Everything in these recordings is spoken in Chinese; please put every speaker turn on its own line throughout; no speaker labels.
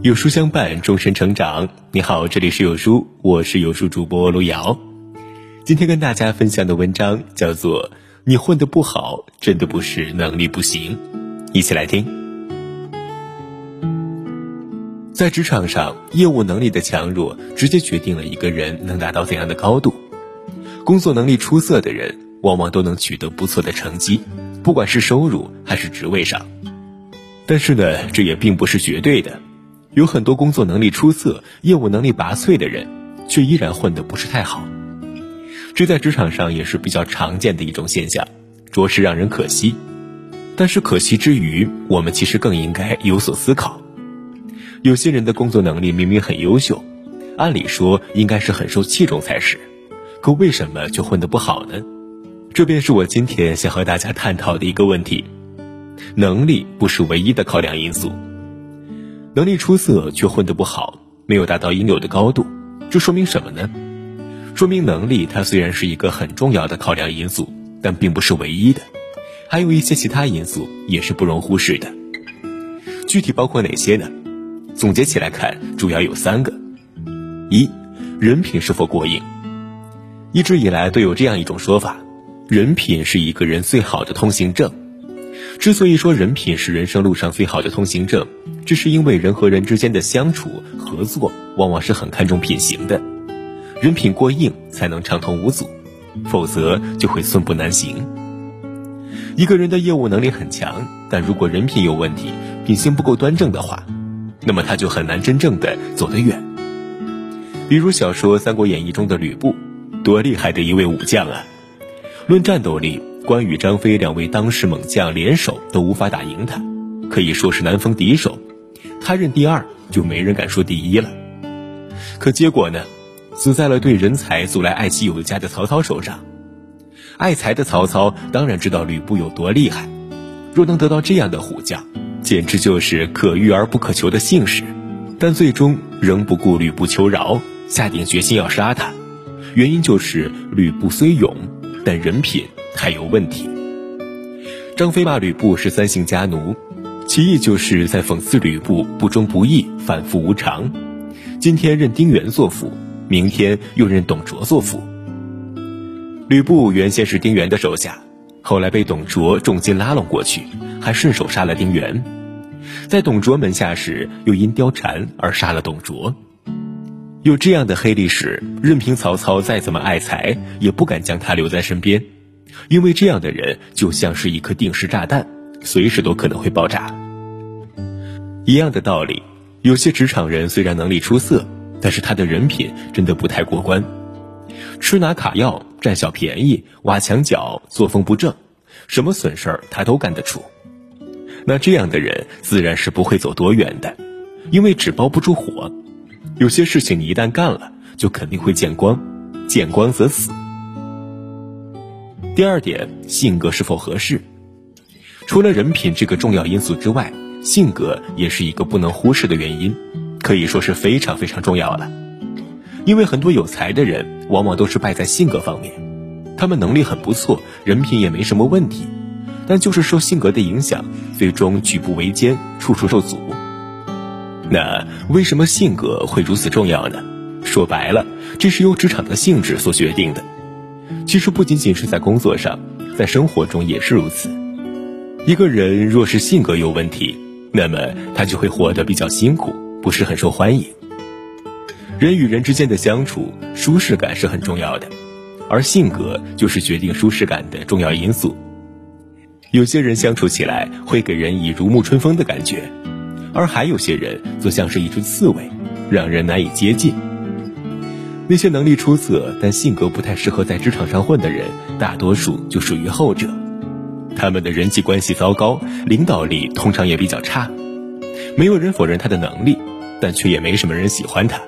有书相伴，终身成长。你好，这里是有书，我是有书主播路遥。今天跟大家分享的文章叫做《你混得不好，真的不是能力不行》，一起来听。在职场上，业务能力的强弱直接决定了一个人能达到怎样的高度。工作能力出色的人，往往都能取得不错的成绩，不管是收入还是职位上。但是呢，这也并不是绝对的。有很多工作能力出色、业务能力拔萃的人，却依然混得不是太好。这在职场上也是比较常见的一种现象，着实让人可惜。但是可惜之余，我们其实更应该有所思考。有些人的工作能力明明很优秀，按理说应该是很受器重才是，可为什么却混得不好呢？这便是我今天想和大家探讨的一个问题：能力不是唯一的考量因素。能力出色却混得不好，没有达到应有的高度，这说明什么呢？说明能力它虽然是一个很重要的考量因素，但并不是唯一的，还有一些其他因素也是不容忽视的。具体包括哪些呢？总结起来看，主要有三个：一，人品是否过硬。一直以来都有这样一种说法，人品是一个人最好的通行证。之所以说人品是人生路上最好的通行证，这是因为人和人之间的相处合作往往是很看重品行的，人品过硬才能畅通无阻，否则就会寸步难行。一个人的业务能力很强，但如果人品有问题，品行不够端正的话，那么他就很难真正的走得远。比如小说《三国演义》中的吕布，多厉害的一位武将啊！论战斗力。关羽、张飞两位当时猛将联手都无法打赢他，可以说是难逢敌手。他认第二，就没人敢说第一了。可结果呢，死在了对人才素来爱惜有加的曹操手上。爱才的曹操当然知道吕布有多厉害，若能得到这样的虎将，简直就是可遇而不可求的幸事。但最终仍不顾吕布求饶，下定决心要杀他。原因就是吕布虽勇，但人品。还有问题。张飞骂吕布是三姓家奴，其意就是在讽刺吕布不忠不义、反复无常。今天认丁原做父，明天又认董卓做父。吕布原先是丁原的手下，后来被董卓重金拉拢过去，还顺手杀了丁原。在董卓门下时，又因貂蝉而杀了董卓。有这样的黑历史，任凭曹操再怎么爱才，也不敢将他留在身边。因为这样的人就像是一颗定时炸弹，随时都可能会爆炸。一样的道理，有些职场人虽然能力出色，但是他的人品真的不太过关，吃拿卡要、占小便宜、挖墙脚、作风不正，什么损事儿他都干得出。那这样的人自然是不会走多远的，因为纸包不住火。有些事情你一旦干了，就肯定会见光，见光则死。第二点，性格是否合适？除了人品这个重要因素之外，性格也是一个不能忽视的原因，可以说是非常非常重要了。因为很多有才的人，往往都是败在性格方面，他们能力很不错，人品也没什么问题，但就是受性格的影响，最终举步维艰，处处受阻。那为什么性格会如此重要呢？说白了，这是由职场的性质所决定的。其实不仅仅是在工作上，在生活中也是如此。一个人若是性格有问题，那么他就会活得比较辛苦，不是很受欢迎。人与人之间的相处，舒适感是很重要的，而性格就是决定舒适感的重要因素。有些人相处起来会给人以如沐春风的感觉，而还有些人则像是一只刺猬，让人难以接近。那些能力出色但性格不太适合在职场上混的人，大多数就属于后者。他们的人际关系糟糕，领导力通常也比较差。没有人否认他的能力，但却也没什么人喜欢他。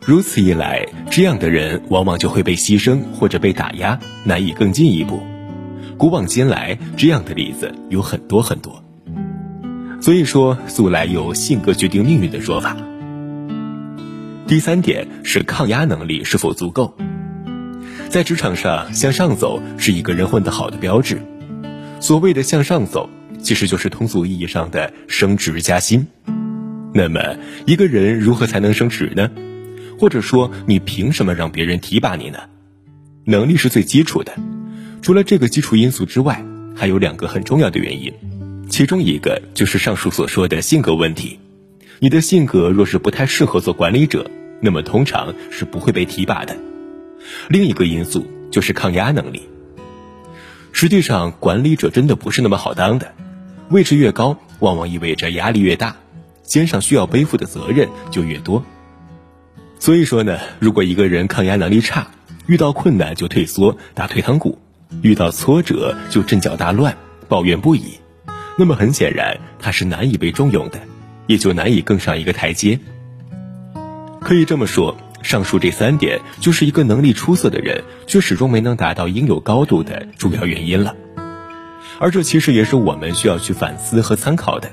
如此一来，这样的人往往就会被牺牲或者被打压，难以更进一步。古往今来，这样的例子有很多很多。所以说，素来有“性格决定命运”的说法。第三点是抗压能力是否足够。在职场上向上走是一个人混得好的标志。所谓的向上走，其实就是通俗意义上的升职加薪。那么一个人如何才能升职呢？或者说你凭什么让别人提拔你呢？能力是最基础的，除了这个基础因素之外，还有两个很重要的原因，其中一个就是上述所说的性格问题。你的性格若是不太适合做管理者，那么通常是不会被提拔的。另一个因素就是抗压能力。实际上，管理者真的不是那么好当的，位置越高，往往意味着压力越大，肩上需要背负的责任就越多。所以说呢，如果一个人抗压能力差，遇到困难就退缩打退堂鼓，遇到挫折就阵脚大乱抱怨不已，那么很显然他是难以被重用的，也就难以更上一个台阶。可以这么说。上述这三点就是一个能力出色的人却始终没能达到应有高度的主要原因了，而这其实也是我们需要去反思和参考的。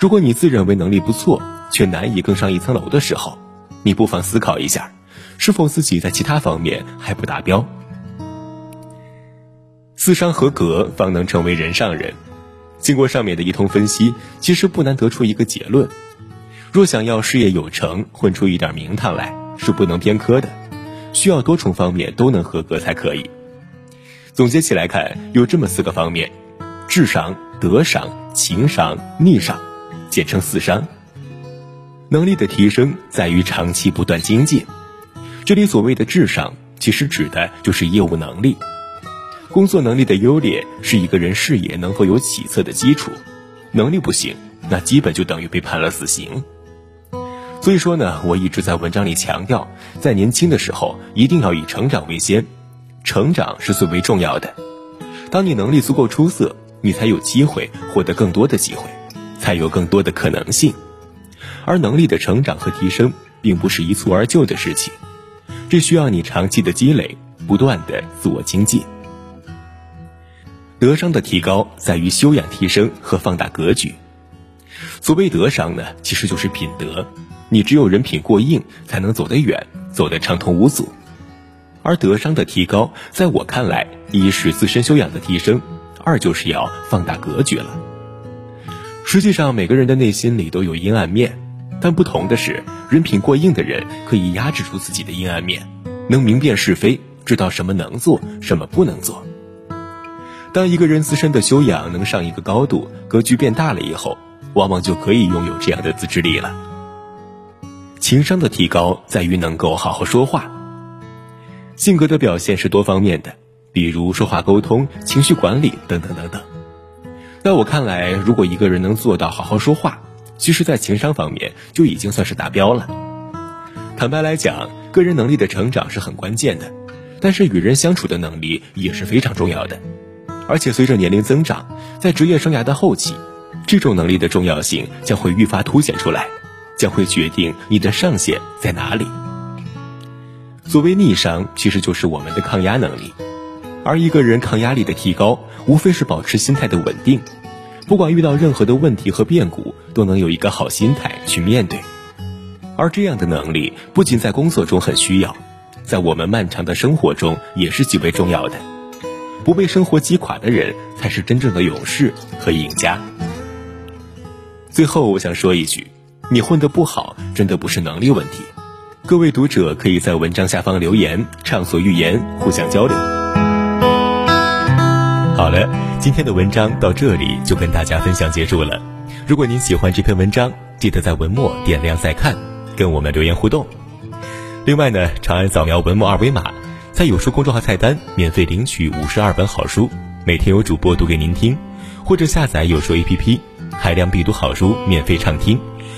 如果你自认为能力不错，却难以更上一层楼的时候，你不妨思考一下，是否自己在其他方面还不达标。四商合格方能成为人上人。经过上面的一通分析，其实不难得出一个结论：若想要事业有成，混出一点名堂来。是不能偏科的，需要多重方面都能合格才可以。总结起来看，有这么四个方面：智商、德商、情商、逆商，简称四商。能力的提升在于长期不断精进。这里所谓的智商，其实指的就是业务能力。工作能力的优劣是一个人事业能否有起色的基础。能力不行，那基本就等于被判了死刑。所以说呢，我一直在文章里强调，在年轻的时候一定要以成长为先，成长是最为重要的。当你能力足够出色，你才有机会获得更多的机会，才有更多的可能性。而能力的成长和提升，并不是一蹴而就的事情，这需要你长期的积累，不断的自我精进。德商的提高在于修养提升和放大格局。所谓德商呢，其实就是品德。你只有人品过硬，才能走得远，走得畅通无阻。而德商的提高，在我看来，一是自身修养的提升，二就是要放大格局了。实际上，每个人的内心里都有阴暗面，但不同的是，人品过硬的人可以压制住自己的阴暗面，能明辨是非，知道什么能做，什么不能做。当一个人自身的修养能上一个高度，格局变大了以后，往往就可以拥有这样的自制力了。情商的提高在于能够好好说话。性格的表现是多方面的，比如说话沟通、情绪管理等等等等。在我看来，如果一个人能做到好好说话，其实，在情商方面就已经算是达标了。坦白来讲，个人能力的成长是很关键的，但是与人相处的能力也是非常重要的。而且随着年龄增长，在职业生涯的后期，这种能力的重要性将会愈发凸显出来。将会决定你的上限在哪里。所谓逆商，其实就是我们的抗压能力。而一个人抗压力的提高，无非是保持心态的稳定，不管遇到任何的问题和变故，都能有一个好心态去面对。而这样的能力，不仅在工作中很需要，在我们漫长的生活中也是极为重要的。不被生活击垮的人，才是真正的勇士和赢家。最后，我想说一句。你混得不好，真的不是能力问题。各位读者可以在文章下方留言，畅所欲言，互相交流。好了，今天的文章到这里就跟大家分享结束了。如果您喜欢这篇文章，记得在文末点亮再看，跟我们留言互动。另外呢，长按扫描文末二维码，在有书公众号菜单免费领取五十二本好书，每天有主播读给您听，或者下载有书 APP，海量必读好书免费畅听。